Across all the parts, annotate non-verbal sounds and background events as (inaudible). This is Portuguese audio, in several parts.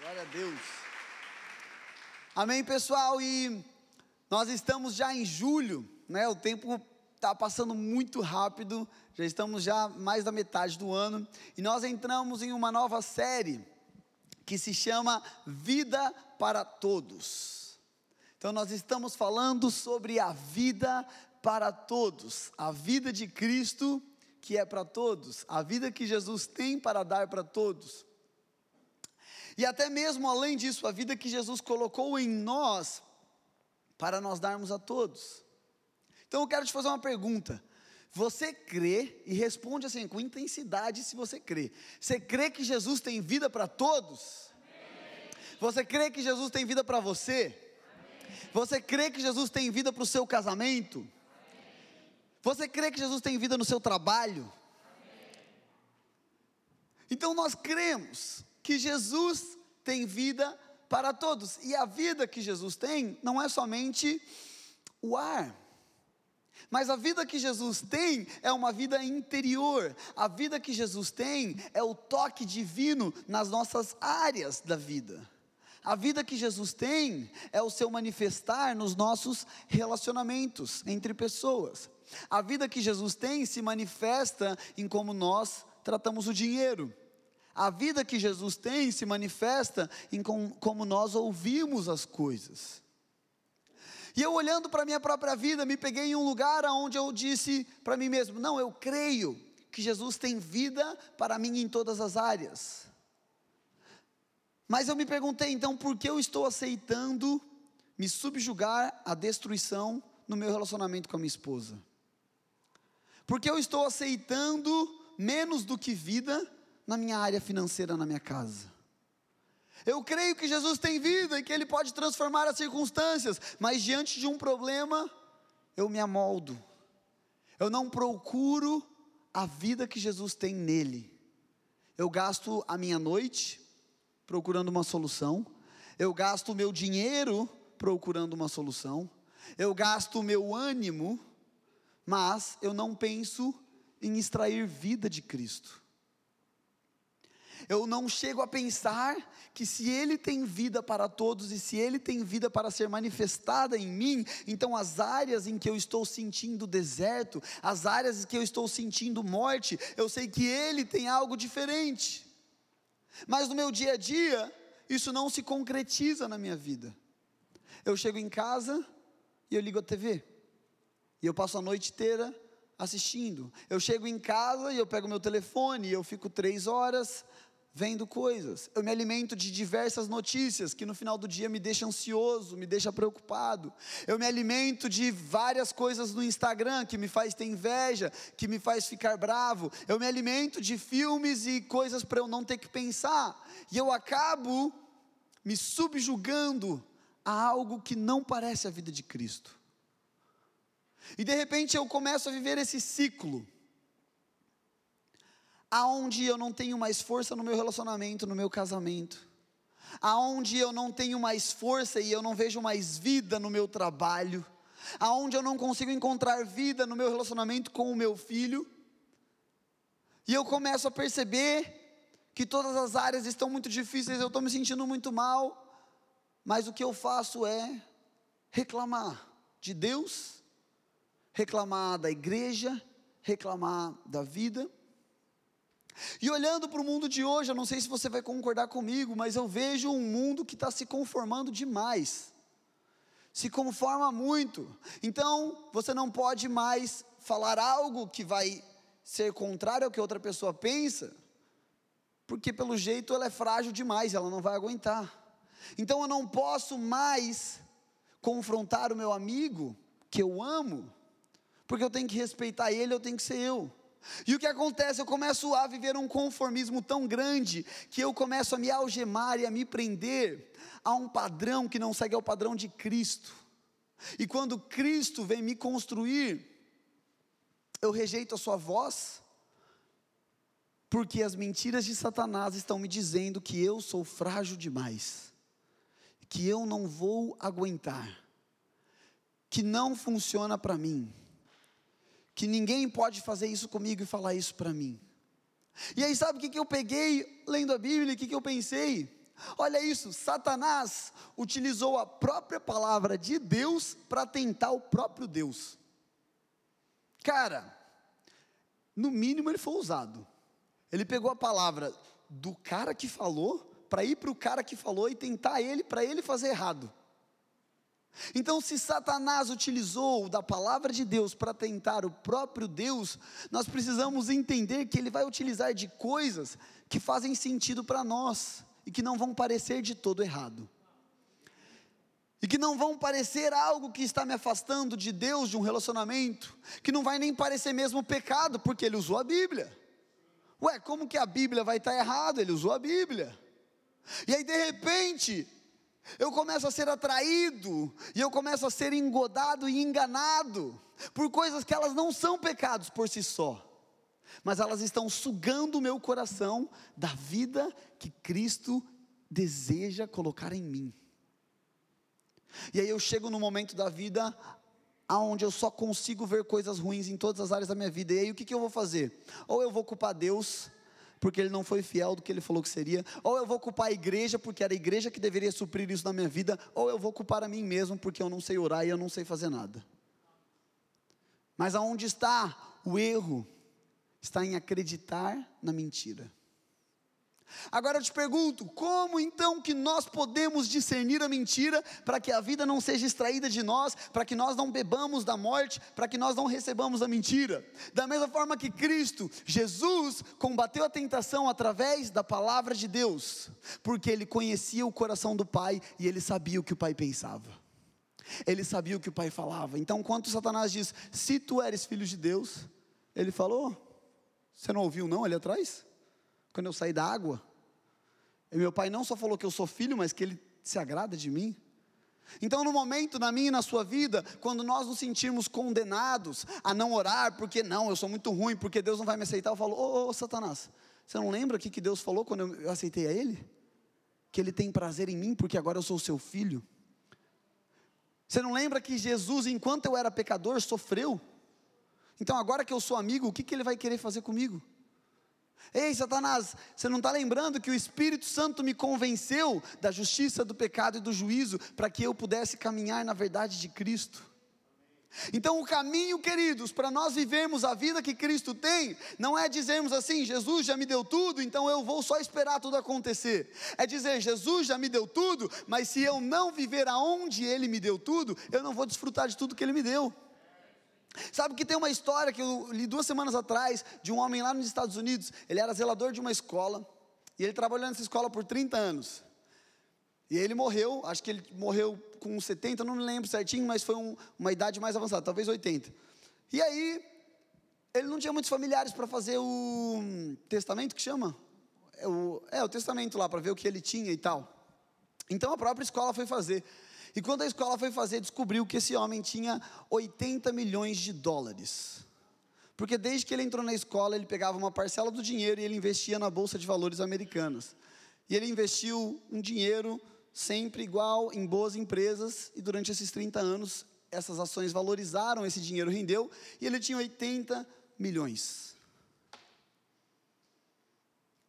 Glória a Deus. Amém, pessoal. E nós estamos já em julho, né? O tempo está passando muito rápido. Já estamos já mais da metade do ano e nós entramos em uma nova série que se chama Vida para Todos. Então nós estamos falando sobre a vida para todos, a vida de Cristo que é para todos, a vida que Jesus tem para dar para todos. E até mesmo além disso, a vida que Jesus colocou em nós para nós darmos a todos. Então eu quero te fazer uma pergunta. Você crê e responde assim com intensidade se você crê. Você crê que Jesus tem vida para todos? Amém. Você crê que Jesus tem vida para você? Amém. Você crê que Jesus tem vida para o seu casamento? Amém. Você crê que Jesus tem vida no seu trabalho? Então nós cremos que Jesus tem vida para todos. E a vida que Jesus tem não é somente o ar. Mas a vida que Jesus tem é uma vida interior. A vida que Jesus tem é o toque divino nas nossas áreas da vida. A vida que Jesus tem é o seu manifestar nos nossos relacionamentos entre pessoas. A vida que Jesus tem se manifesta em como nós tratamos o dinheiro. A vida que Jesus tem se manifesta em com, como nós ouvimos as coisas. E eu olhando para a minha própria vida, me peguei em um lugar onde eu disse para mim mesmo: não, eu creio que Jesus tem vida para mim em todas as áreas. Mas eu me perguntei então por que eu estou aceitando me subjugar à destruição no meu relacionamento com a minha esposa? Por que eu estou aceitando menos do que vida na minha área financeira, na minha casa. Eu creio que Jesus tem vida e que Ele pode transformar as circunstâncias, mas diante de um problema, eu me amoldo. Eu não procuro a vida que Jesus tem nele. Eu gasto a minha noite procurando uma solução, eu gasto o meu dinheiro procurando uma solução, eu gasto o meu ânimo, mas eu não penso em extrair vida de Cristo. Eu não chego a pensar que se Ele tem vida para todos e se Ele tem vida para ser manifestada em mim, então as áreas em que eu estou sentindo deserto, as áreas em que eu estou sentindo morte, eu sei que Ele tem algo diferente. Mas no meu dia a dia, isso não se concretiza na minha vida. Eu chego em casa e eu ligo a TV. E eu passo a noite inteira assistindo. Eu chego em casa e eu pego meu telefone e eu fico três horas vendo coisas. Eu me alimento de diversas notícias que no final do dia me deixam ansioso, me deixa preocupado. Eu me alimento de várias coisas no Instagram que me faz ter inveja, que me faz ficar bravo. Eu me alimento de filmes e coisas para eu não ter que pensar. E eu acabo me subjugando a algo que não parece a vida de Cristo. E de repente eu começo a viver esse ciclo aonde eu não tenho mais força no meu relacionamento, no meu casamento, aonde eu não tenho mais força e eu não vejo mais vida no meu trabalho, aonde eu não consigo encontrar vida no meu relacionamento com o meu filho, e eu começo a perceber que todas as áreas estão muito difíceis, eu estou me sentindo muito mal, mas o que eu faço é reclamar de Deus, reclamar da igreja, reclamar da vida, e olhando para o mundo de hoje, eu não sei se você vai concordar comigo, mas eu vejo um mundo que está se conformando demais, se conforma muito. Então, você não pode mais falar algo que vai ser contrário ao que outra pessoa pensa, porque pelo jeito ela é frágil demais, ela não vai aguentar. Então, eu não posso mais confrontar o meu amigo, que eu amo, porque eu tenho que respeitar ele, eu tenho que ser eu. E o que acontece? Eu começo a viver um conformismo tão grande que eu começo a me algemar e a me prender a um padrão que não segue ao padrão de Cristo. E quando Cristo vem me construir, eu rejeito a sua voz, porque as mentiras de Satanás estão me dizendo que eu sou frágil demais, que eu não vou aguentar, que não funciona para mim que ninguém pode fazer isso comigo e falar isso para mim. E aí, sabe o que, que eu peguei lendo a Bíblia? O que, que eu pensei? Olha isso, Satanás utilizou a própria palavra de Deus para tentar o próprio Deus. Cara, no mínimo ele foi usado. Ele pegou a palavra do cara que falou para ir para o cara que falou e tentar ele para ele fazer errado. Então, se Satanás utilizou da palavra de Deus para tentar o próprio Deus, nós precisamos entender que ele vai utilizar de coisas que fazem sentido para nós e que não vão parecer de todo errado. E que não vão parecer algo que está me afastando de Deus, de um relacionamento, que não vai nem parecer mesmo pecado, porque ele usou a Bíblia. Ué, como que a Bíblia vai estar errado? Ele usou a Bíblia. E aí, de repente, eu começo a ser atraído, e eu começo a ser engodado e enganado, por coisas que elas não são pecados por si só, mas elas estão sugando o meu coração da vida que Cristo deseja colocar em mim. E aí eu chego no momento da vida aonde eu só consigo ver coisas ruins em todas as áreas da minha vida. E aí o que, que eu vou fazer? Ou eu vou culpar Deus, porque ele não foi fiel do que ele falou que seria, ou eu vou culpar a igreja, porque era a igreja que deveria suprir isso na minha vida, ou eu vou culpar a mim mesmo, porque eu não sei orar e eu não sei fazer nada. Mas aonde está o erro? Está em acreditar na mentira. Agora eu te pergunto, como então que nós podemos discernir a mentira para que a vida não seja extraída de nós, para que nós não bebamos da morte, para que nós não recebamos a mentira? Da mesma forma que Cristo, Jesus, combateu a tentação através da palavra de Deus, porque ele conhecia o coração do Pai e ele sabia o que o Pai pensava. Ele sabia o que o Pai falava. Então, quando Satanás diz: "Se tu eres filho de Deus", ele falou: "Você não ouviu não ali atrás?" Quando eu saí da água. E meu pai não só falou que eu sou filho, mas que ele se agrada de mim. Então, no momento, na minha e na sua vida, quando nós nos sentirmos condenados a não orar, porque não, eu sou muito ruim, porque Deus não vai me aceitar, eu falo, ô, ô, Satanás, você não lembra o que, Deus falou quando eu, aceitei a Ele? Que Ele tem prazer em mim, porque agora eu sou seu filho. Você não lembra que Jesus, enquanto eu era pecador, sofreu? Então, agora que eu sou amigo, o que Ele vai querer fazer comigo? Ei, Satanás, você não está lembrando que o Espírito Santo me convenceu da justiça, do pecado e do juízo, para que eu pudesse caminhar na verdade de Cristo? Então, o caminho, queridos, para nós vivermos a vida que Cristo tem, não é dizermos assim: Jesus já me deu tudo, então eu vou só esperar tudo acontecer. É dizer: Jesus já me deu tudo, mas se eu não viver aonde Ele me deu tudo, eu não vou desfrutar de tudo que Ele me deu. Sabe que tem uma história que eu li duas semanas atrás de um homem lá nos Estados Unidos. Ele era zelador de uma escola e ele trabalhou nessa escola por 30 anos. E ele morreu, acho que ele morreu com 70, não me lembro certinho, mas foi um, uma idade mais avançada, talvez 80. E aí, ele não tinha muitos familiares para fazer o testamento que chama? É o, é, o testamento lá, para ver o que ele tinha e tal. Então a própria escola foi fazer. E quando a escola foi fazer, descobriu que esse homem tinha 80 milhões de dólares. Porque desde que ele entrou na escola, ele pegava uma parcela do dinheiro e ele investia na bolsa de valores americanas. E ele investiu um dinheiro sempre igual em boas empresas e durante esses 30 anos essas ações valorizaram, esse dinheiro rendeu e ele tinha 80 milhões.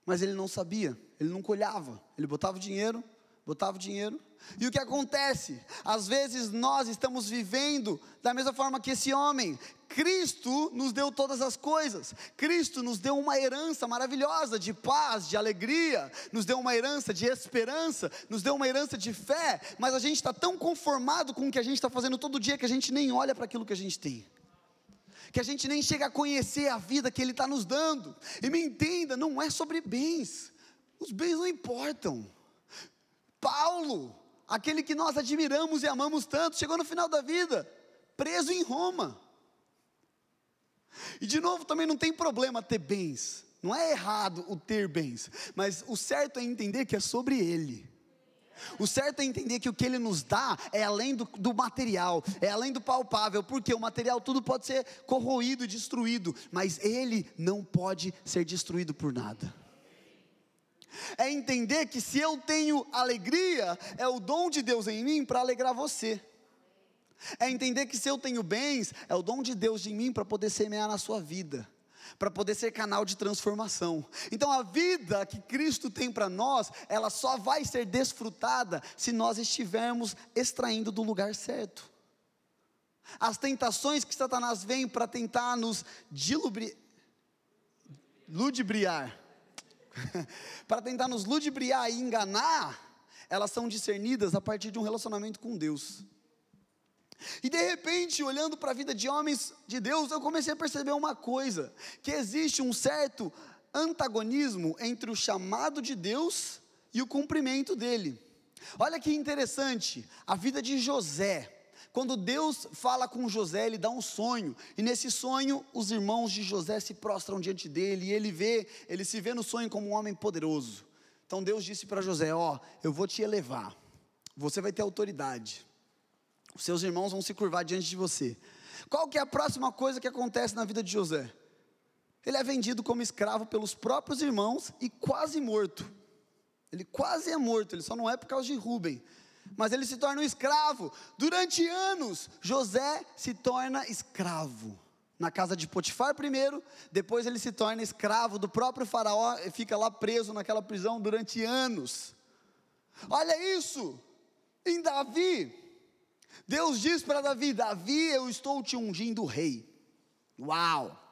Mas ele não sabia, ele nunca olhava, ele botava o dinheiro, botava o dinheiro e o que acontece? Às vezes nós estamos vivendo da mesma forma que esse homem. Cristo nos deu todas as coisas. Cristo nos deu uma herança maravilhosa de paz, de alegria, nos deu uma herança de esperança, nos deu uma herança de fé. Mas a gente está tão conformado com o que a gente está fazendo todo dia que a gente nem olha para aquilo que a gente tem que a gente nem chega a conhecer a vida que Ele está nos dando. E me entenda, não é sobre bens, os bens não importam. Paulo, aquele que nós admiramos e amamos tanto, chegou no final da vida, preso em Roma. E de novo, também não tem problema ter bens, não é errado o ter bens, mas o certo é entender que é sobre Ele. O certo é entender que o que Ele nos dá é além do, do, material, é além do palpável, porque o material tudo pode ser corroído destruído, mas Ele não pode ser destruído por nada é entender que se eu tenho alegria, é o dom de Deus em mim para alegrar você. É entender que se eu tenho bens, é o dom de Deus em mim para poder semear na sua vida. para poder ser canal de transformação. Então a vida que Cristo tem para nós, ela só vai ser desfrutada se nós estivermos extraindo do lugar certo. As tentações que Satanás vem para tentar nos dilubri... ludibriar, (laughs) para tentar nos ludibriar e enganar, elas são discernidas a partir de um relacionamento com Deus. E de repente, olhando para a vida de homens de Deus, eu comecei a perceber uma coisa: que existe um certo antagonismo entre o chamado de Deus e o cumprimento dele. Olha que interessante, a vida de José. Quando Deus fala com José, ele dá um sonho, e nesse sonho os irmãos de José se prostram diante dele, e ele vê, ele se vê no sonho como um homem poderoso. Então Deus disse para José: Ó, eu vou te elevar, você vai ter autoridade, os seus irmãos vão se curvar diante de você. Qual que é a próxima coisa que acontece na vida de José? Ele é vendido como escravo pelos próprios irmãos e quase morto. Ele quase é morto, ele só não é por causa de Rubem. Mas ele se torna um escravo. Durante anos, José se torna escravo. Na casa de Potifar primeiro, depois ele se torna escravo do próprio faraó e fica lá preso naquela prisão durante anos. Olha isso! Em Davi, Deus diz para Davi: Davi, eu estou te ungindo rei. Uau!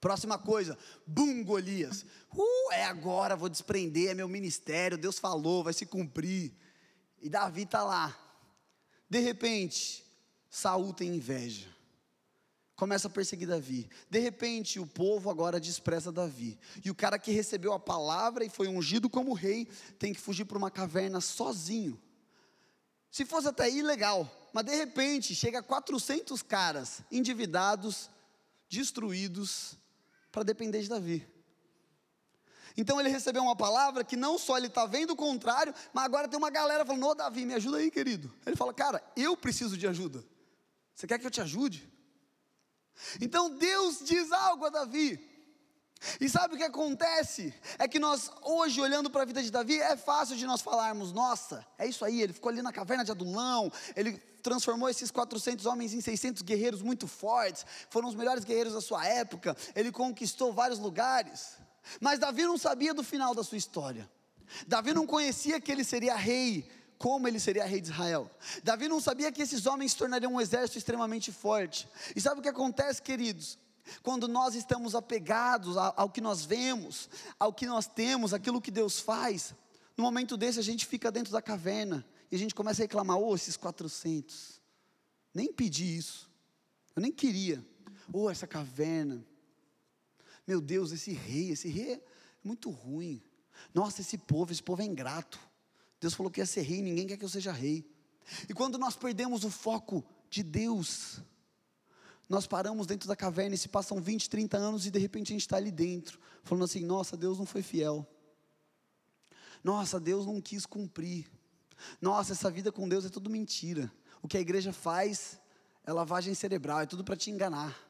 Próxima coisa, bum, Golias. Uh, é agora, vou desprender, é meu ministério, Deus falou, vai se cumprir. E Davi está lá. De repente, Saul tem inveja. Começa a perseguir Davi. De repente, o povo agora despreza Davi. E o cara que recebeu a palavra e foi ungido como rei tem que fugir para uma caverna sozinho. Se fosse até ilegal, mas de repente chega 400 caras endividados, destruídos, para depender de Davi. Então ele recebeu uma palavra que não só ele está vendo o contrário, mas agora tem uma galera falando: Ô Davi, me ajuda aí, querido. Ele fala: Cara, eu preciso de ajuda. Você quer que eu te ajude? Então Deus diz algo a Davi. E sabe o que acontece? É que nós, hoje, olhando para a vida de Davi, é fácil de nós falarmos: nossa, é isso aí, ele ficou ali na caverna de Adulão, ele transformou esses 400 homens em 600 guerreiros muito fortes, foram os melhores guerreiros da sua época, ele conquistou vários lugares. Mas Davi não sabia do final da sua história. Davi não conhecia que ele seria rei, como ele seria rei de Israel. Davi não sabia que esses homens se tornariam um exército extremamente forte. E sabe o que acontece, queridos? Quando nós estamos apegados ao que nós vemos, ao que nós temos, aquilo que Deus faz, no momento desse a gente fica dentro da caverna e a gente começa a reclamar: oh, esses 400, nem pedi isso, eu nem queria, oh, essa caverna, meu Deus, esse rei, esse rei é muito ruim, nossa, esse povo, esse povo é ingrato. Deus falou que ia ser rei, ninguém quer que eu seja rei. E quando nós perdemos o foco de Deus, nós paramos dentro da caverna e se passam 20, 30 anos e de repente a gente está ali dentro, falando assim: nossa, Deus não foi fiel. Nossa, Deus não quis cumprir. Nossa, essa vida com Deus é tudo mentira. O que a igreja faz é lavagem cerebral, é tudo para te enganar.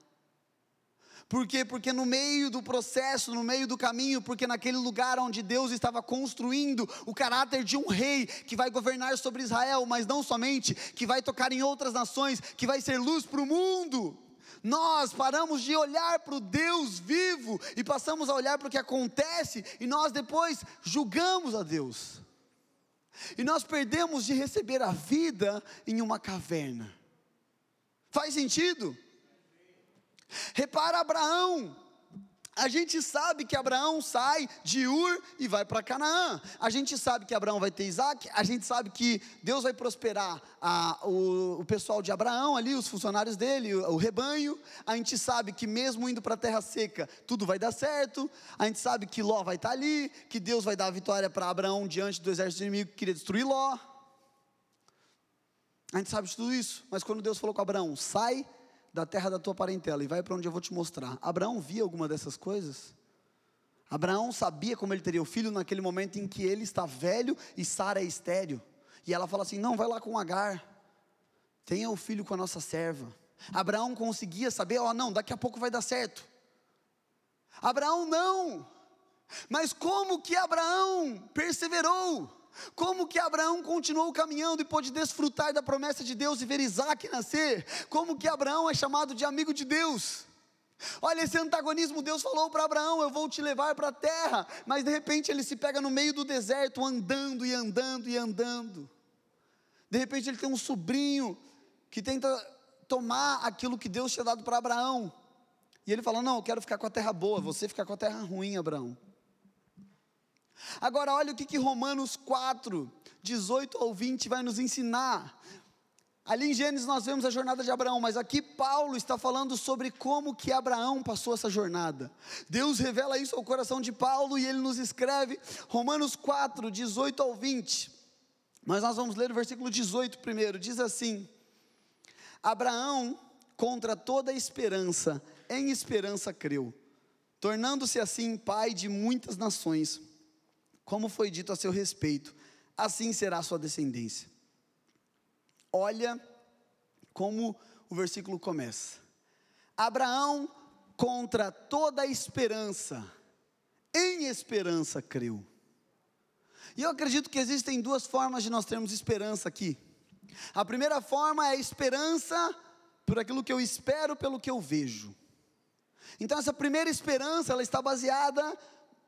Por quê? Porque no meio do processo, no meio do caminho, porque naquele lugar onde Deus estava construindo o caráter de um rei que vai governar sobre Israel, mas não somente, que vai tocar em outras nações, que vai ser luz para o mundo. Nós paramos de olhar para o Deus vivo e passamos a olhar para o que acontece e nós depois julgamos a Deus. E nós perdemos de receber a vida em uma caverna. Faz sentido? Repara Abraão, a gente sabe que Abraão sai de Ur e vai para Canaã. A gente sabe que Abraão vai ter Isaac. A gente sabe que Deus vai prosperar a, o, o, pessoal de Abraão ali, os funcionários dele, o, o rebanho. A gente sabe que mesmo indo para a terra seca, tudo vai dar certo. A gente sabe que Ló vai estar tá ali, que Deus vai dar a vitória para Abraão diante do exército inimigo que queria destruir Ló. A gente sabe de tudo isso. Mas quando Deus falou com Abraão, sai da terra da tua parentela e vai para onde eu vou te mostrar. Abraão via alguma dessas coisas? Abraão sabia como ele teria o filho naquele momento em que ele está velho e Sara é estéreo. E ela fala assim: não, vai lá com Agar, tenha o filho com a nossa serva. Abraão conseguia saber: ó, oh, não, daqui a pouco vai dar certo. Abraão não, mas como que Abraão perseverou? Como que Abraão continuou caminhando e pôde desfrutar da promessa de Deus e ver Isaac nascer? Como que Abraão é chamado de amigo de Deus? Olha esse antagonismo, Deus falou para Abraão: Eu vou te levar para a terra, mas de repente ele se pega no meio do deserto, andando e andando e andando. De repente ele tem um sobrinho que tenta tomar aquilo que Deus tinha dado para Abraão, e ele fala: Não, eu quero ficar com a terra boa, você ficar com a terra ruim, Abraão. Agora, olha o que, que Romanos 4, 18 ao 20 vai nos ensinar. Ali em Gênesis nós vemos a jornada de Abraão, mas aqui Paulo está falando sobre como que Abraão passou essa jornada. Deus revela isso ao coração de Paulo e ele nos escreve Romanos 4, 18 ao 20. Mas nós vamos ler o versículo 18 primeiro. Diz assim: Abraão, contra toda esperança, em esperança creu, tornando-se assim pai de muitas nações, como foi dito a seu respeito, assim será a sua descendência. Olha como o versículo começa. Abraão, contra toda esperança, em esperança creu. E eu acredito que existem duas formas de nós termos esperança aqui. A primeira forma é a esperança por aquilo que eu espero, pelo que eu vejo. Então essa primeira esperança, ela está baseada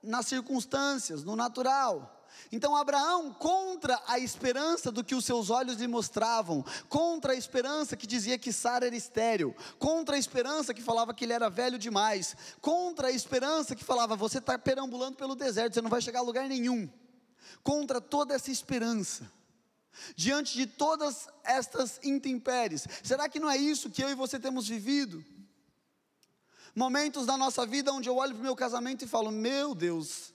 nas circunstâncias, no natural. Então Abraão, contra a esperança do que os seus olhos lhe mostravam, contra a esperança que dizia que Sara era estéril, contra a esperança que falava que ele era velho demais, contra a esperança que falava você está perambulando pelo deserto, você não vai chegar a lugar nenhum, contra toda essa esperança, diante de todas estas intempéries, será que não é isso que eu e você temos vivido? Momentos da nossa vida onde eu olho para o meu casamento e falo: Meu Deus,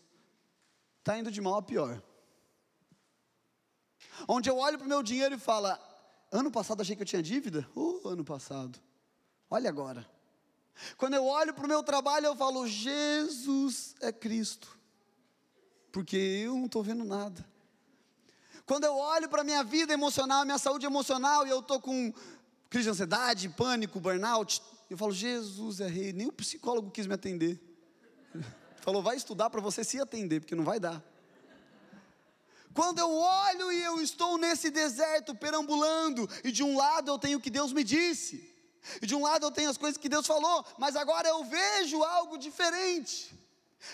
está indo de mal a pior. Onde eu olho para o meu dinheiro e falo: Ano passado achei que eu tinha dívida? Oh, ano passado. Olha agora. Quando eu olho para o meu trabalho, eu falo: Jesus é Cristo. Porque eu não estou vendo nada. Quando eu olho para a minha vida emocional, minha saúde emocional, e eu estou com crise de ansiedade, pânico, burnout, eu falo, Jesus é rei, nem o psicólogo quis me atender. (laughs) Falou, vai estudar para você se atender, porque não vai dar. Quando eu olho e eu estou nesse deserto perambulando, e de um lado eu tenho o que Deus me disse, e de um lado eu tenho as coisas que Deus falou, mas agora eu vejo algo diferente,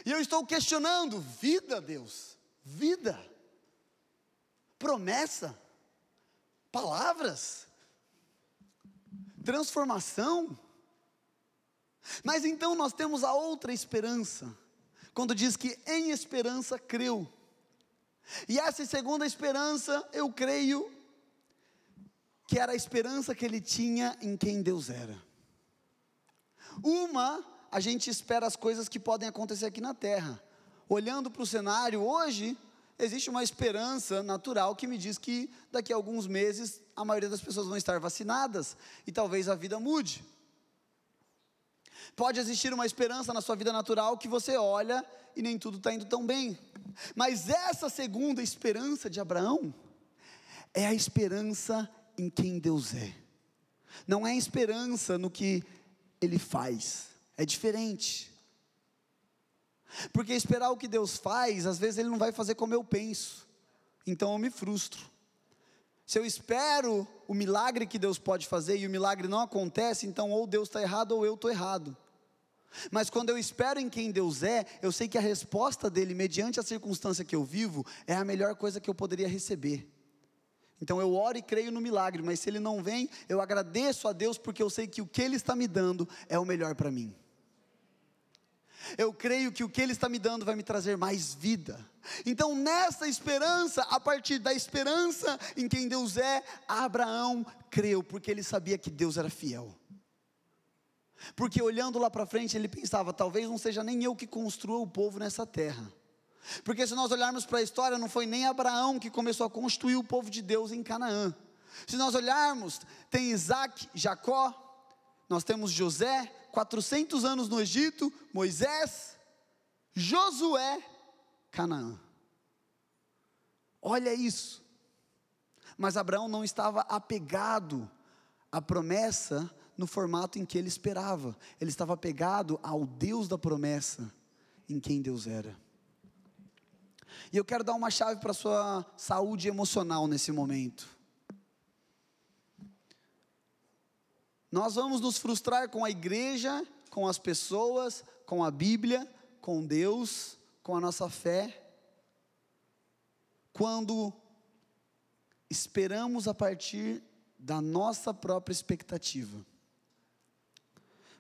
e eu estou questionando: vida, Deus, vida, promessa, palavras, transformação. Mas então nós temos a outra esperança, quando diz que em esperança creu. E essa segunda esperança, eu creio que era a esperança que ele tinha em quem Deus era. Uma, a gente espera as coisas que podem acontecer aqui na terra. Olhando para o cenário hoje, existe uma esperança natural que me diz que daqui a alguns meses a maioria das pessoas vão estar vacinadas e talvez a vida mude. Pode existir uma esperança na sua vida natural que você olha e nem tudo está indo tão bem. Mas essa segunda esperança de Abraão é a esperança em quem Deus é. Não é esperança no que ele faz. É diferente. Porque esperar o que Deus faz, às vezes ele não vai fazer como eu penso. Então eu me frustro. Se eu espero o milagre que Deus pode fazer e o milagre não acontece, então ou Deus está errado ou eu estou errado. Mas quando eu espero em quem Deus é, eu sei que a resposta dele, mediante a circunstância que eu vivo, é a melhor coisa que eu poderia receber. Então eu oro e creio no milagre, mas se ele não vem, eu agradeço a Deus porque eu sei que o que ele está me dando é o melhor para mim. Eu creio que o que ele está me dando vai me trazer mais vida. Então, nessa esperança, a partir da esperança em quem Deus é, Abraão creu, porque ele sabia que Deus era fiel. Porque olhando lá para frente, ele pensava: talvez não seja nem eu que construa o povo nessa terra. Porque se nós olharmos para a história, não foi nem Abraão que começou a construir o povo de Deus em Canaã. Se nós olharmos, tem Isaac, Jacó, nós temos José, 400 anos no Egito, Moisés, Josué, Canaã. Olha isso. Mas Abraão não estava apegado à promessa no formato em que ele esperava. Ele estava apegado ao Deus da promessa, em quem Deus era. E eu quero dar uma chave para a sua saúde emocional nesse momento. Nós vamos nos frustrar com a igreja, com as pessoas, com a Bíblia, com Deus, com a nossa fé, quando esperamos a partir da nossa própria expectativa.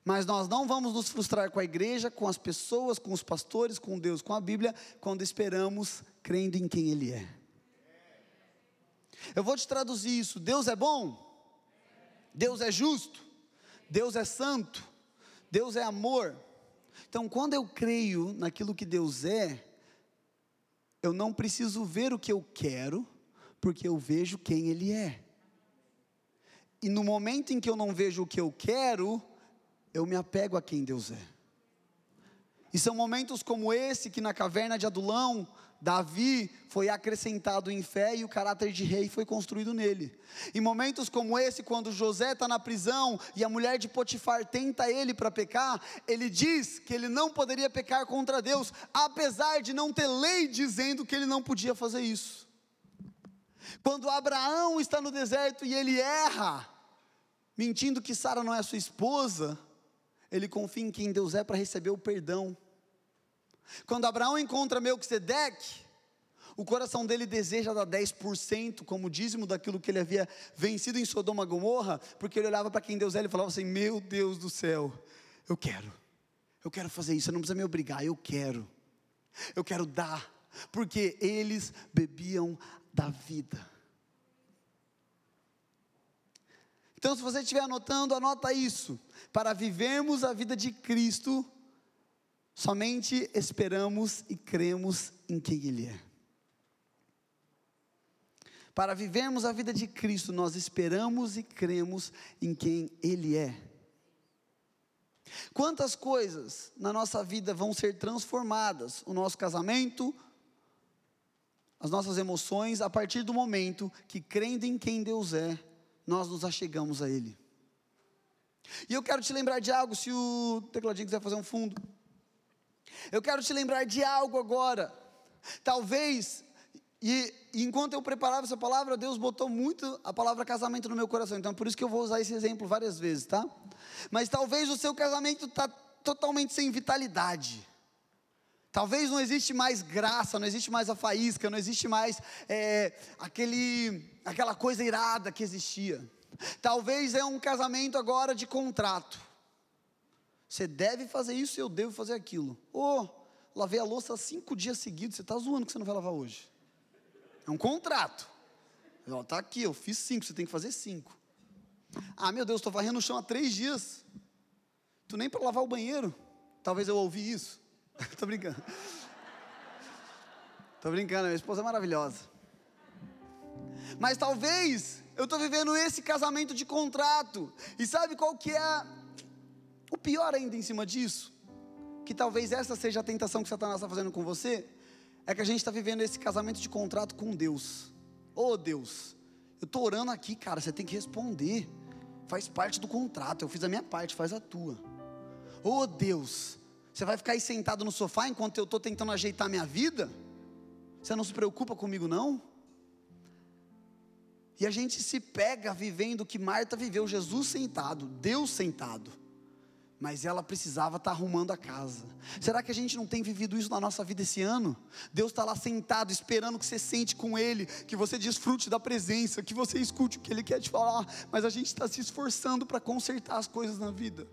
Mas nós não vamos nos frustrar com a igreja, com as pessoas, com os pastores, com Deus, com a Bíblia, quando esperamos crendo em quem Ele é. Eu vou te traduzir isso: Deus é bom, Deus é justo, Deus é santo, Deus é amor. Então, quando eu creio naquilo que Deus é, eu não preciso ver o que eu quero, porque eu vejo quem Ele é. E no momento em que eu não vejo o que eu quero, eu me apego a quem Deus é. E são momentos como esse que na caverna de Adulão, Davi foi acrescentado em fé e o caráter de rei foi construído nele. Em momentos como esse, quando José está na prisão e a mulher de Potifar tenta ele para pecar, ele diz que ele não poderia pecar contra Deus, apesar de não ter lei dizendo que ele não podia fazer isso. Quando Abraão está no deserto e ele erra, mentindo que Sara não é sua esposa, ele confia em quem Deus é para receber o perdão. Quando Abraão encontra Melquisedeque, o coração dele deseja dar 10% como dízimo daquilo que ele havia vencido em Sodoma e Gomorra, porque ele olhava para quem Deus é e falava assim: Meu Deus do céu, eu quero, eu quero fazer isso, você não precisa me obrigar, eu quero, eu quero dar, porque eles bebiam da vida. Então, se você estiver anotando, anota isso. Para vivermos a vida de Cristo, somente esperamos e cremos em quem Ele é. Para vivermos a vida de Cristo, nós esperamos e cremos em quem Ele é. Quantas coisas na nossa vida vão ser transformadas? O nosso casamento, as nossas emoções, a partir do momento que, crendo em quem Deus é, nós nos achegamos a Ele. E eu quero te lembrar de algo, se o tecladinho quiser fazer um fundo. Eu quero te lembrar de algo agora. Talvez, e, e, enquanto eu preparava essa palavra, Deus botou muito a palavra casamento no meu coração. Então, por isso que eu vou usar esse exemplo várias vezes, tá? Mas talvez o seu casamento está totalmente sem vitalidade. Talvez não existe mais graça, não existe mais a faísca, não existe mais é, aquele, aquela coisa irada que existia. Talvez é um casamento agora de contrato. Você deve fazer isso e eu devo fazer aquilo. Ou, oh, lavei a louça cinco dias seguidos, você está zoando que você não vai lavar hoje. É um contrato. Está aqui, eu fiz cinco, você tem que fazer cinco. Ah, meu Deus, estou varrendo o chão há três dias. Tu nem para lavar o banheiro. Talvez eu ouvi isso. (laughs) Tô brincando. Tô brincando, minha esposa é maravilhosa. Mas talvez eu estou vivendo esse casamento de contrato. E sabe qual que é o pior ainda em cima disso? Que talvez essa seja a tentação que Satanás está fazendo com você. É que a gente está vivendo esse casamento de contrato com Deus. Oh Deus, eu estou orando aqui, cara, você tem que responder. Faz parte do contrato. Eu fiz a minha parte, faz a tua. Oh Deus, você vai ficar aí sentado no sofá enquanto eu estou tentando ajeitar minha vida? Você não se preocupa comigo, não? E a gente se pega vivendo o que Marta viveu, Jesus sentado, Deus sentado. Mas ela precisava estar tá arrumando a casa. Será que a gente não tem vivido isso na nossa vida esse ano? Deus está lá sentado, esperando que você sente com Ele, que você desfrute da presença, que você escute o que Ele quer te falar. Mas a gente está se esforçando para consertar as coisas na vida.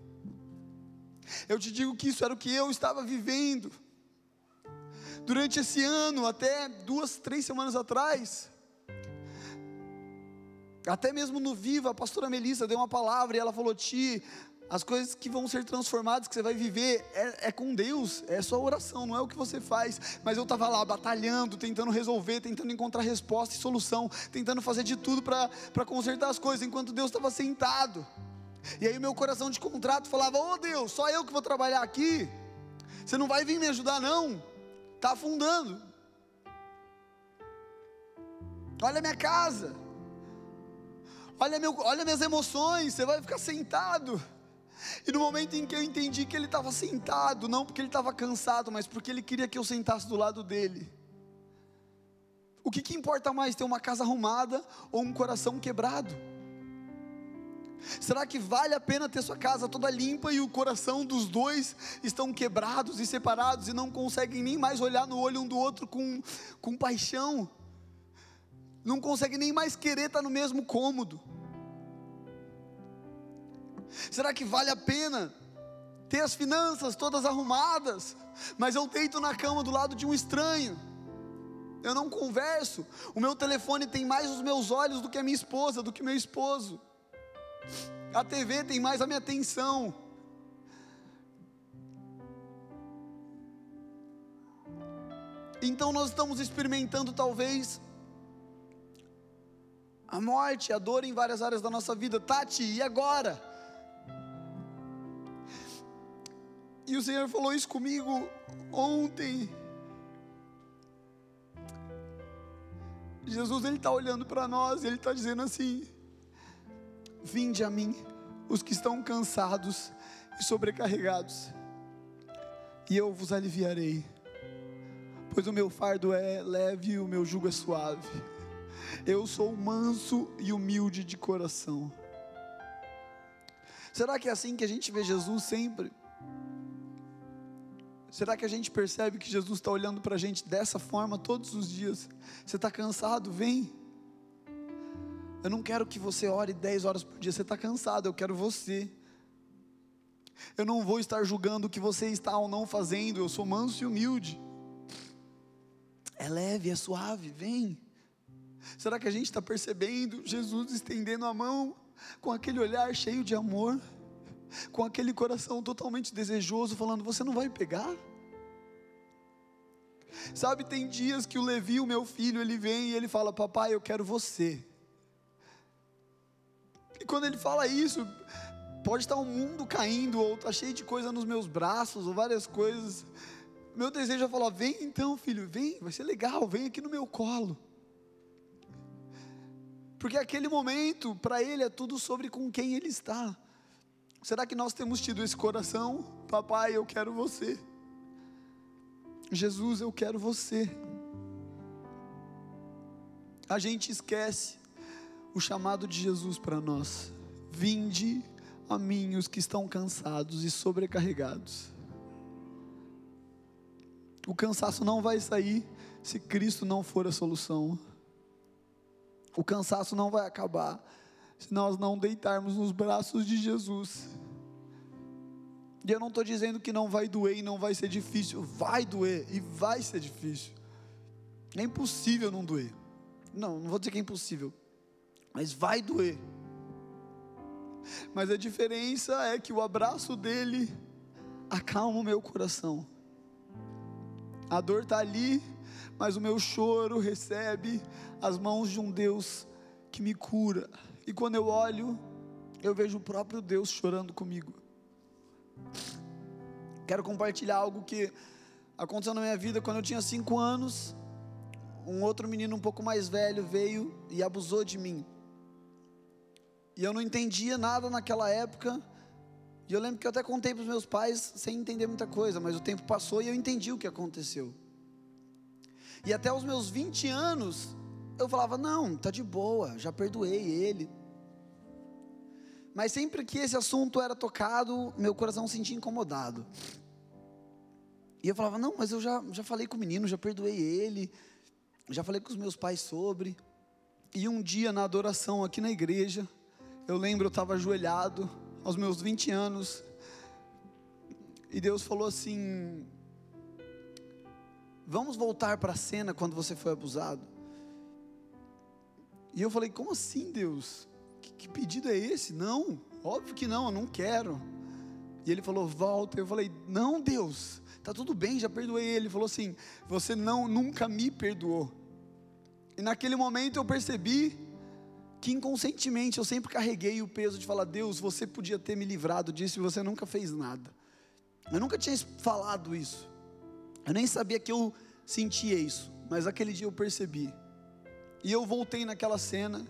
Eu te digo que isso era o que eu estava vivendo. Durante esse ano, até duas, três semanas atrás, até mesmo no Viva, a pastora Melissa deu uma palavra e ela falou: Ti, as coisas que vão ser transformadas, que você vai viver, é, é, com Deus, é sua oração, não é o que você faz. Mas eu estava lá batalhando, tentando resolver, tentando encontrar resposta e solução, tentando fazer de tudo para consertar as coisas, enquanto Deus estava sentado. E aí meu coração de contrato falava: "Oh Deus, só eu que vou trabalhar aqui. Você não vai vir me ajudar não. Tá afundando. Olha minha casa. Olha, meu, olha minhas emoções, você vai ficar sentado. E no momento em que eu entendi que ele estava sentado, não porque ele estava cansado, mas porque ele queria que eu sentasse do lado dele. O que, que importa mais, ter uma casa arrumada ou um coração quebrado? Será que vale a pena ter sua casa toda limpa e o coração dos dois estão quebrados e separados e não conseguem nem mais olhar no olho um do outro com, com paixão? Não conseguem nem mais querer estar no mesmo cômodo? Será que vale a pena ter as finanças todas arrumadas, mas eu deito na cama do lado de um estranho? Eu não converso, o meu telefone tem mais os meus olhos do que a minha esposa, do que meu esposo. A TV tem mais a minha atenção. Então nós estamos experimentando talvez a morte, a dor em várias áreas da nossa vida. Tati, e agora? E o Senhor falou isso comigo ontem. Jesus ele está olhando para nós, ele está dizendo assim: Vinde a mim, os que estão cansados e sobrecarregados, e eu vos aliviarei, pois o meu fardo é leve e o meu jugo é suave. Eu sou manso e humilde de coração. Será que é assim que a gente vê Jesus sempre? Será que a gente percebe que Jesus está olhando para a gente dessa forma todos os dias? Você está cansado? Vem. Eu não quero que você ore 10 horas por dia, você está cansado, eu quero você. Eu não vou estar julgando o que você está ou não fazendo, eu sou manso e humilde. É leve, é suave, vem. Será que a gente está percebendo Jesus estendendo a mão, com aquele olhar cheio de amor, com aquele coração totalmente desejoso, falando: Você não vai pegar? Sabe, tem dias que o Levi, o meu filho, ele vem e ele fala: Papai, eu quero você. E quando ele fala isso, pode estar o um mundo caindo, ou está cheio de coisa nos meus braços, ou várias coisas. Meu desejo é falar: vem então, filho, vem, vai ser legal, vem aqui no meu colo. Porque aquele momento, para ele, é tudo sobre com quem ele está. Será que nós temos tido esse coração? Papai, eu quero você. Jesus, eu quero você. A gente esquece o chamado de Jesus para nós. Vinde a mim os que estão cansados e sobrecarregados. O cansaço não vai sair se Cristo não for a solução. O cansaço não vai acabar se nós não deitarmos nos braços de Jesus. E eu não estou dizendo que não vai doer e não vai ser difícil. Vai doer e vai ser difícil. É impossível não doer. Não, não vou dizer que é impossível mas vai doer. Mas a diferença é que o abraço dele acalma o meu coração. A dor está ali, mas o meu choro recebe as mãos de um Deus que me cura. E quando eu olho, eu vejo o próprio Deus chorando comigo. Quero compartilhar algo que aconteceu na minha vida quando eu tinha cinco anos. Um outro menino um pouco mais velho veio e abusou de mim. E eu não entendia nada naquela época. E eu lembro que eu até contei para os meus pais sem entender muita coisa, mas o tempo passou e eu entendi o que aconteceu. E até os meus 20 anos, eu falava: não, tá de boa, já perdoei ele. Mas sempre que esse assunto era tocado, meu coração se sentia incomodado. E eu falava: não, mas eu já, já falei com o menino, já perdoei ele, já falei com os meus pais sobre. E um dia na adoração aqui na igreja, eu lembro, eu estava ajoelhado aos meus 20 anos, e Deus falou assim: Vamos voltar para a cena quando você foi abusado. E eu falei: Como assim, Deus? Que, que pedido é esse? Não, óbvio que não, eu não quero. E ele falou: Volta. Eu falei: Não, Deus, tá tudo bem, já perdoei ele. Ele falou assim: Você não nunca me perdoou. E naquele momento eu percebi que inconscientemente eu sempre carreguei o peso de falar: Deus, você podia ter me livrado disso e você nunca fez nada. Eu nunca tinha falado isso. Eu nem sabia que eu sentia isso, mas aquele dia eu percebi. E eu voltei naquela cena.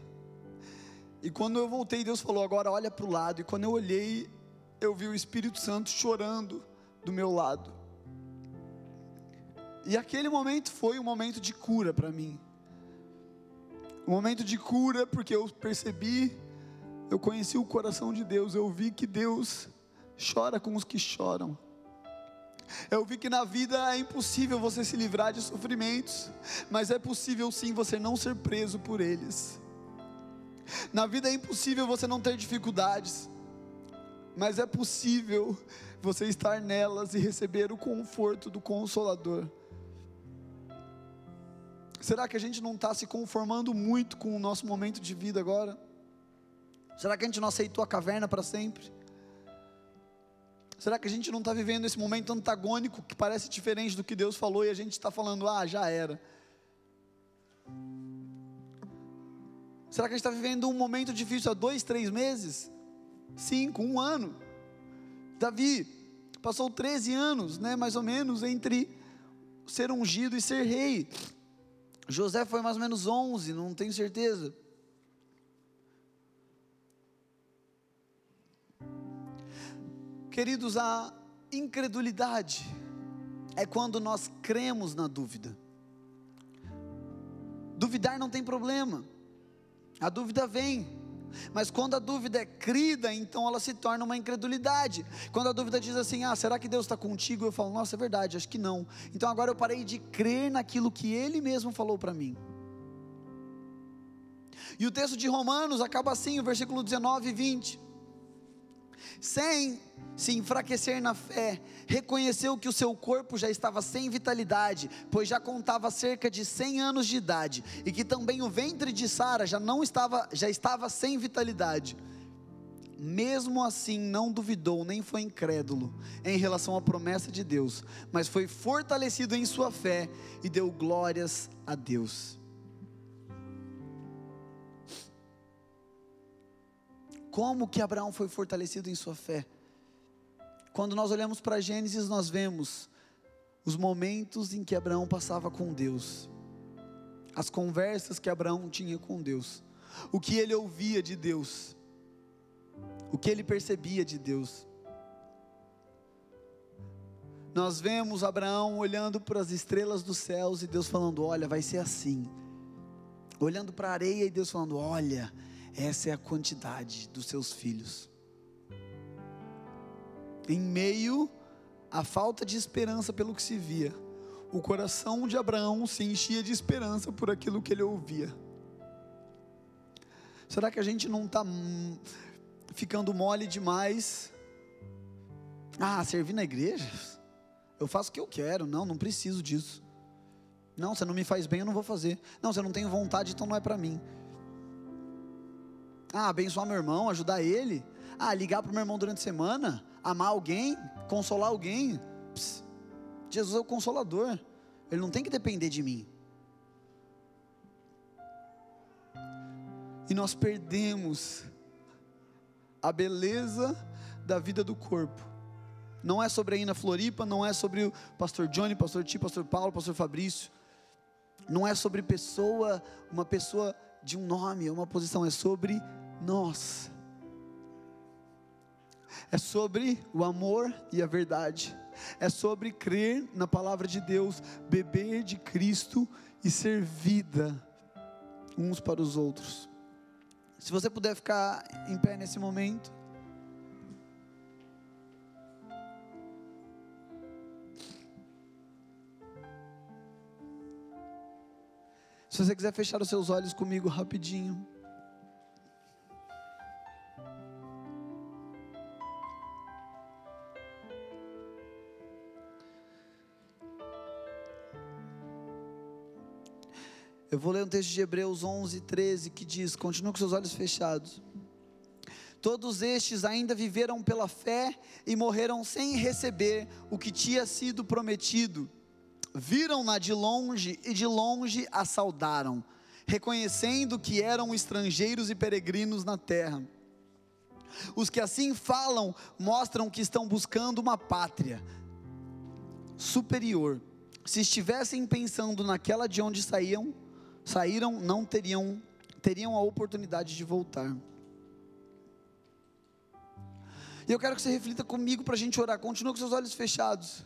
E quando eu voltei, Deus falou: agora olha para o lado. E quando eu olhei, eu vi o Espírito Santo chorando do meu lado. E aquele momento foi um momento de cura para mim um momento de cura, porque eu percebi eu conheci o coração de Deus, eu vi que Deus chora com os que choram. Eu vi que na vida é impossível você se livrar de sofrimentos, mas é possível sim você não ser preso por eles. Na vida é impossível você não ter dificuldades, mas é possível você estar nelas e receber o conforto do Consolador. Será que a gente não está se conformando muito com o nosso momento de vida agora? Será que a gente não aceitou a caverna para sempre? Será que a gente não está vivendo esse momento antagônico que parece diferente do que Deus falou e a gente está falando, ah, já era? Será que a gente está vivendo um momento difícil há dois, três meses? Cinco, um ano? Davi passou 13 anos, né, mais ou menos, entre ser ungido e ser rei. José foi mais ou menos 11, não tenho certeza. Queridos, a incredulidade é quando nós cremos na dúvida. Duvidar não tem problema, a dúvida vem, mas quando a dúvida é crida, então ela se torna uma incredulidade. Quando a dúvida diz assim: Ah, será que Deus está contigo? Eu falo: Nossa, é verdade, acho que não. Então agora eu parei de crer naquilo que Ele mesmo falou para mim. E o texto de Romanos acaba assim, o versículo 19 e 20 sem se enfraquecer na fé, reconheceu que o seu corpo já estava sem vitalidade, pois já contava cerca de 100 anos de idade, e que também o ventre de Sara já não estava, já estava sem vitalidade. Mesmo assim, não duvidou nem foi incrédulo em relação à promessa de Deus, mas foi fortalecido em sua fé e deu glórias a Deus. Como que Abraão foi fortalecido em sua fé? Quando nós olhamos para Gênesis, nós vemos os momentos em que Abraão passava com Deus, as conversas que Abraão tinha com Deus, o que ele ouvia de Deus, o que ele percebia de Deus. Nós vemos Abraão olhando para as estrelas dos céus e Deus falando: Olha, vai ser assim. Olhando para a areia e Deus falando: Olha, essa é a quantidade dos seus filhos. Em meio à falta de esperança pelo que se via, o coração de Abraão se enchia de esperança por aquilo que ele ouvia. Será que a gente não está ficando mole demais? Ah, servir na igreja? Eu faço o que eu quero. Não, não preciso disso. Não, você não me faz bem, eu não vou fazer. Não, você não tem vontade, então não é para mim. Ah, abençoar meu irmão, ajudar ele. Ah, ligar para o meu irmão durante a semana. Amar alguém, consolar alguém. Jesus é o consolador. Ele não tem que depender de mim. E nós perdemos a beleza da vida do corpo. Não é sobre a Ina Floripa, não é sobre o pastor Johnny, pastor Ti, pastor Paulo, pastor Fabrício. Não é sobre pessoa, uma pessoa de um nome, uma posição, é sobre nós. É sobre o amor e a verdade. É sobre crer na palavra de Deus, beber de Cristo e ser vida uns para os outros. Se você puder ficar em pé nesse momento. Se você quiser fechar os seus olhos comigo rapidinho. Eu vou ler um texto de Hebreus 11, 13 que diz: continua com seus olhos fechados. Todos estes ainda viveram pela fé e morreram sem receber o que tinha sido prometido. Viram-na de longe e de longe a saudaram, reconhecendo que eram estrangeiros e peregrinos na terra. Os que assim falam mostram que estão buscando uma pátria superior. Se estivessem pensando naquela de onde saíam, saíram, não teriam teriam a oportunidade de voltar. E eu quero que você reflita comigo para a gente orar. Continua com seus olhos fechados.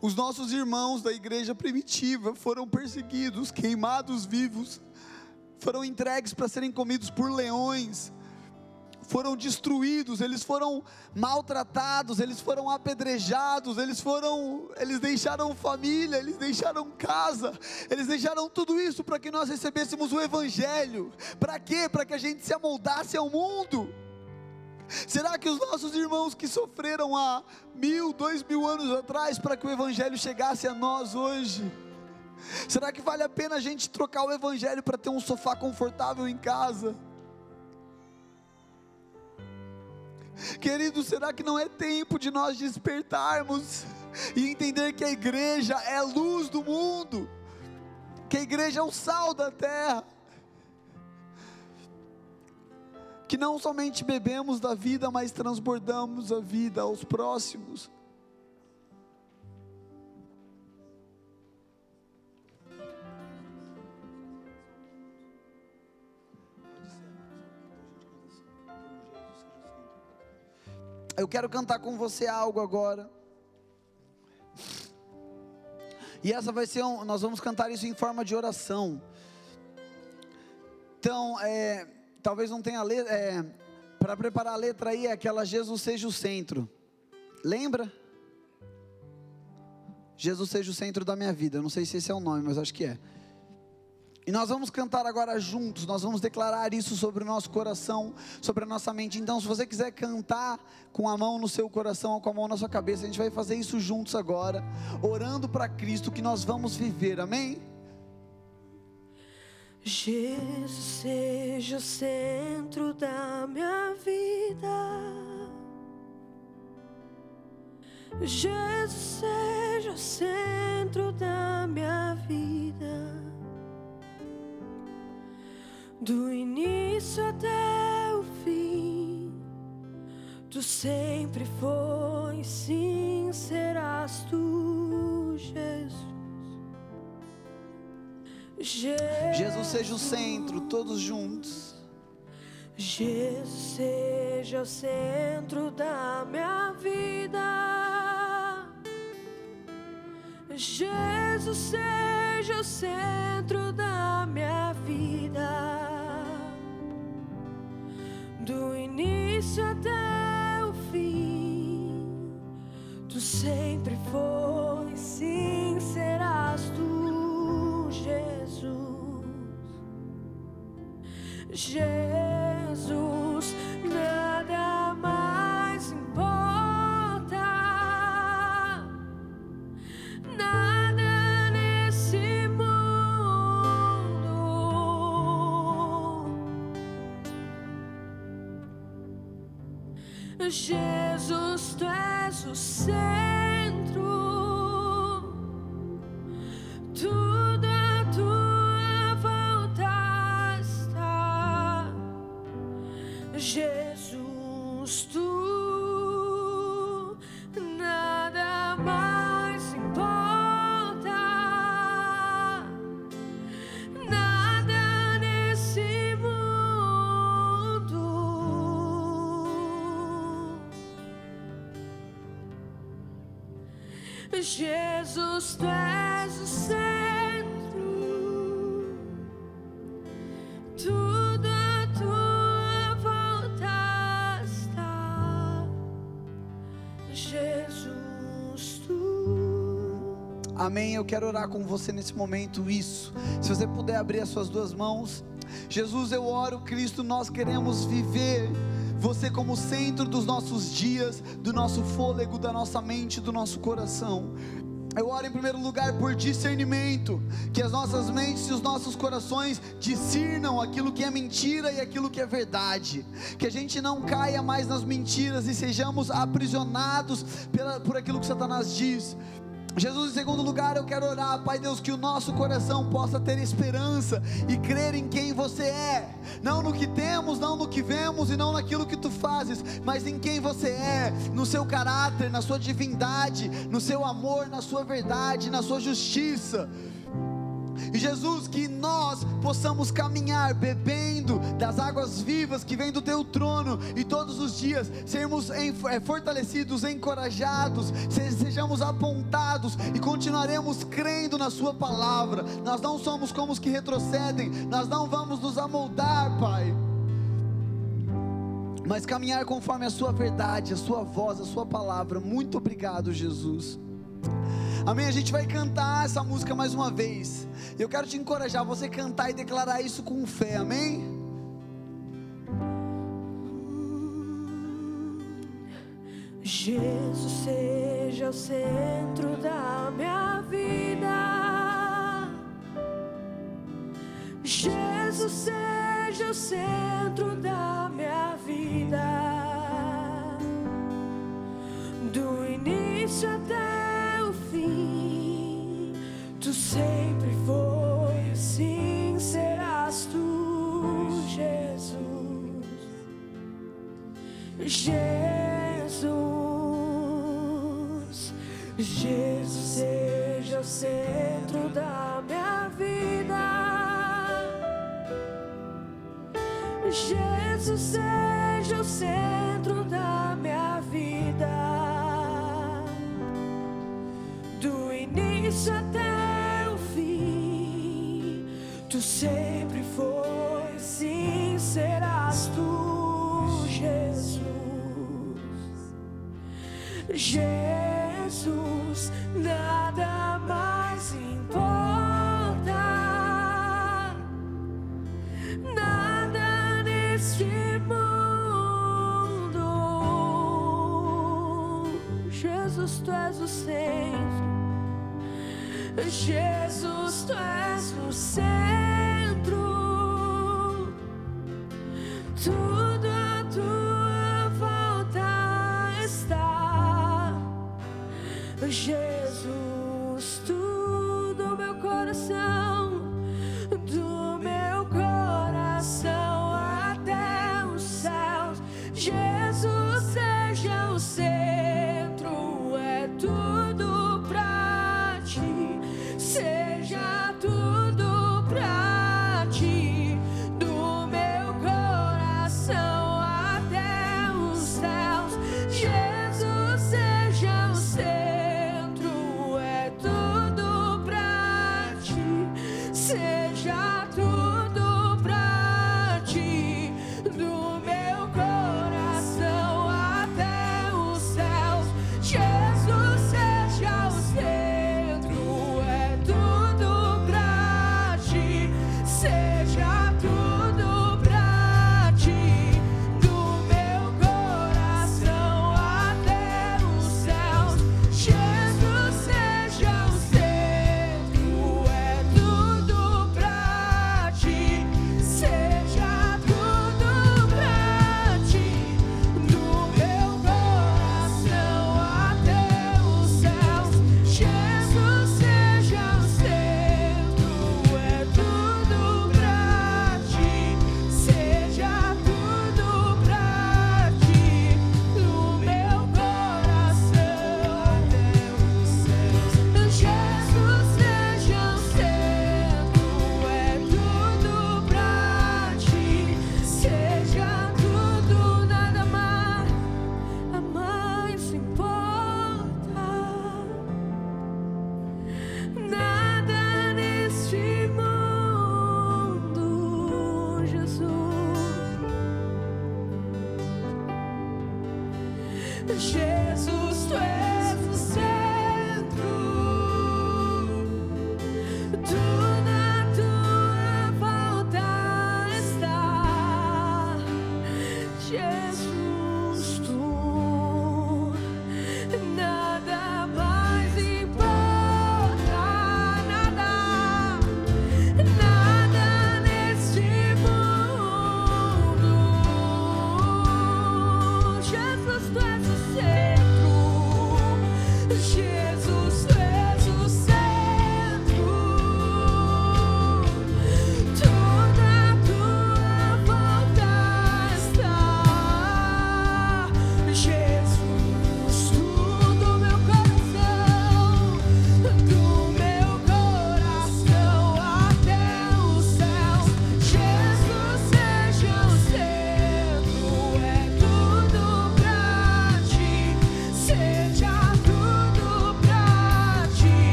Os nossos irmãos da igreja primitiva foram perseguidos, queimados vivos, foram entregues para serem comidos por leões, foram destruídos, eles foram maltratados, eles foram apedrejados, eles foram, eles deixaram família, eles deixaram casa, eles deixaram tudo isso para que nós recebêssemos o evangelho. Para quê? Para que a gente se amoldasse ao mundo. Será que os nossos irmãos que sofreram há mil, dois mil anos atrás para que o Evangelho chegasse a nós hoje? Será que vale a pena a gente trocar o Evangelho para ter um sofá confortável em casa? Querido, será que não é tempo de nós despertarmos e entender que a igreja é a luz do mundo, que a igreja é o sal da terra? que não somente bebemos da vida, mas transbordamos a vida aos próximos. Eu quero cantar com você algo agora. E essa vai ser um, nós vamos cantar isso em forma de oração. Então, é, talvez não tenha letra, é, para preparar a letra aí é aquela Jesus seja o centro. Lembra? Jesus seja o centro da minha vida. Eu não sei se esse é o nome, mas acho que é. E nós vamos cantar agora juntos, nós vamos declarar isso sobre o nosso coração, sobre a nossa mente. Então, se você quiser cantar com a mão no seu coração ou com a mão na sua cabeça, a gente vai fazer isso juntos agora, orando para Cristo que nós vamos viver, amém? Jesus seja o centro da minha vida. Jesus seja o centro da minha vida. Do início até o fim, tu sempre foi, sim, serás tu, Jesus. Jesus seja o centro, todos juntos. Jesus seja o centro da minha vida. Jesus seja o centro Jesus, tu és o centro. Jesus, tu és o centro, tudo a tua volta está, Jesus, tu. Amém. Eu quero orar com você nesse momento. Isso. Se você puder abrir as suas duas mãos. Jesus, eu oro, Cristo, nós queremos viver você como centro dos nossos dias, do nosso fôlego, da nossa mente, do nosso coração. Eu oro em primeiro lugar por discernimento, que as nossas mentes e os nossos corações discernam aquilo que é mentira e aquilo que é verdade, que a gente não caia mais nas mentiras e sejamos aprisionados pela, por aquilo que Satanás diz. Jesus, em segundo lugar, eu quero orar, Pai Deus, que o nosso coração possa ter esperança e crer em quem você é, não no que temos, não no que vemos e não naquilo que tu fazes, mas em quem você é, no seu caráter, na sua divindade, no seu amor, na sua verdade, na sua justiça. E Jesus, que nós possamos caminhar bebendo das águas vivas que vem do teu trono e todos os dias sermos eh, fortalecidos, encorajados, sejamos apontados e continuaremos crendo na Sua palavra. Nós não somos como os que retrocedem, nós não vamos nos amoldar, Pai mas caminhar conforme a Sua verdade, a Sua voz, a Sua palavra. Muito obrigado, Jesus. Amém? A gente vai cantar essa música mais uma vez. Eu quero te encorajar você cantar e declarar isso com fé. Amém? Jesus seja o centro da minha vida. Jesus seja o centro da minha vida. sempre foi assim, serás tu, Jesus. Jesus, Jesus seja o centro da minha vida. Jesus seja o centro da minha vida. Do início até sempre foi, sim serás tu, Jesus. Jesus, nada mais importa, nada neste mundo. Jesus, tu és o centro. Jesus, tu és o centro.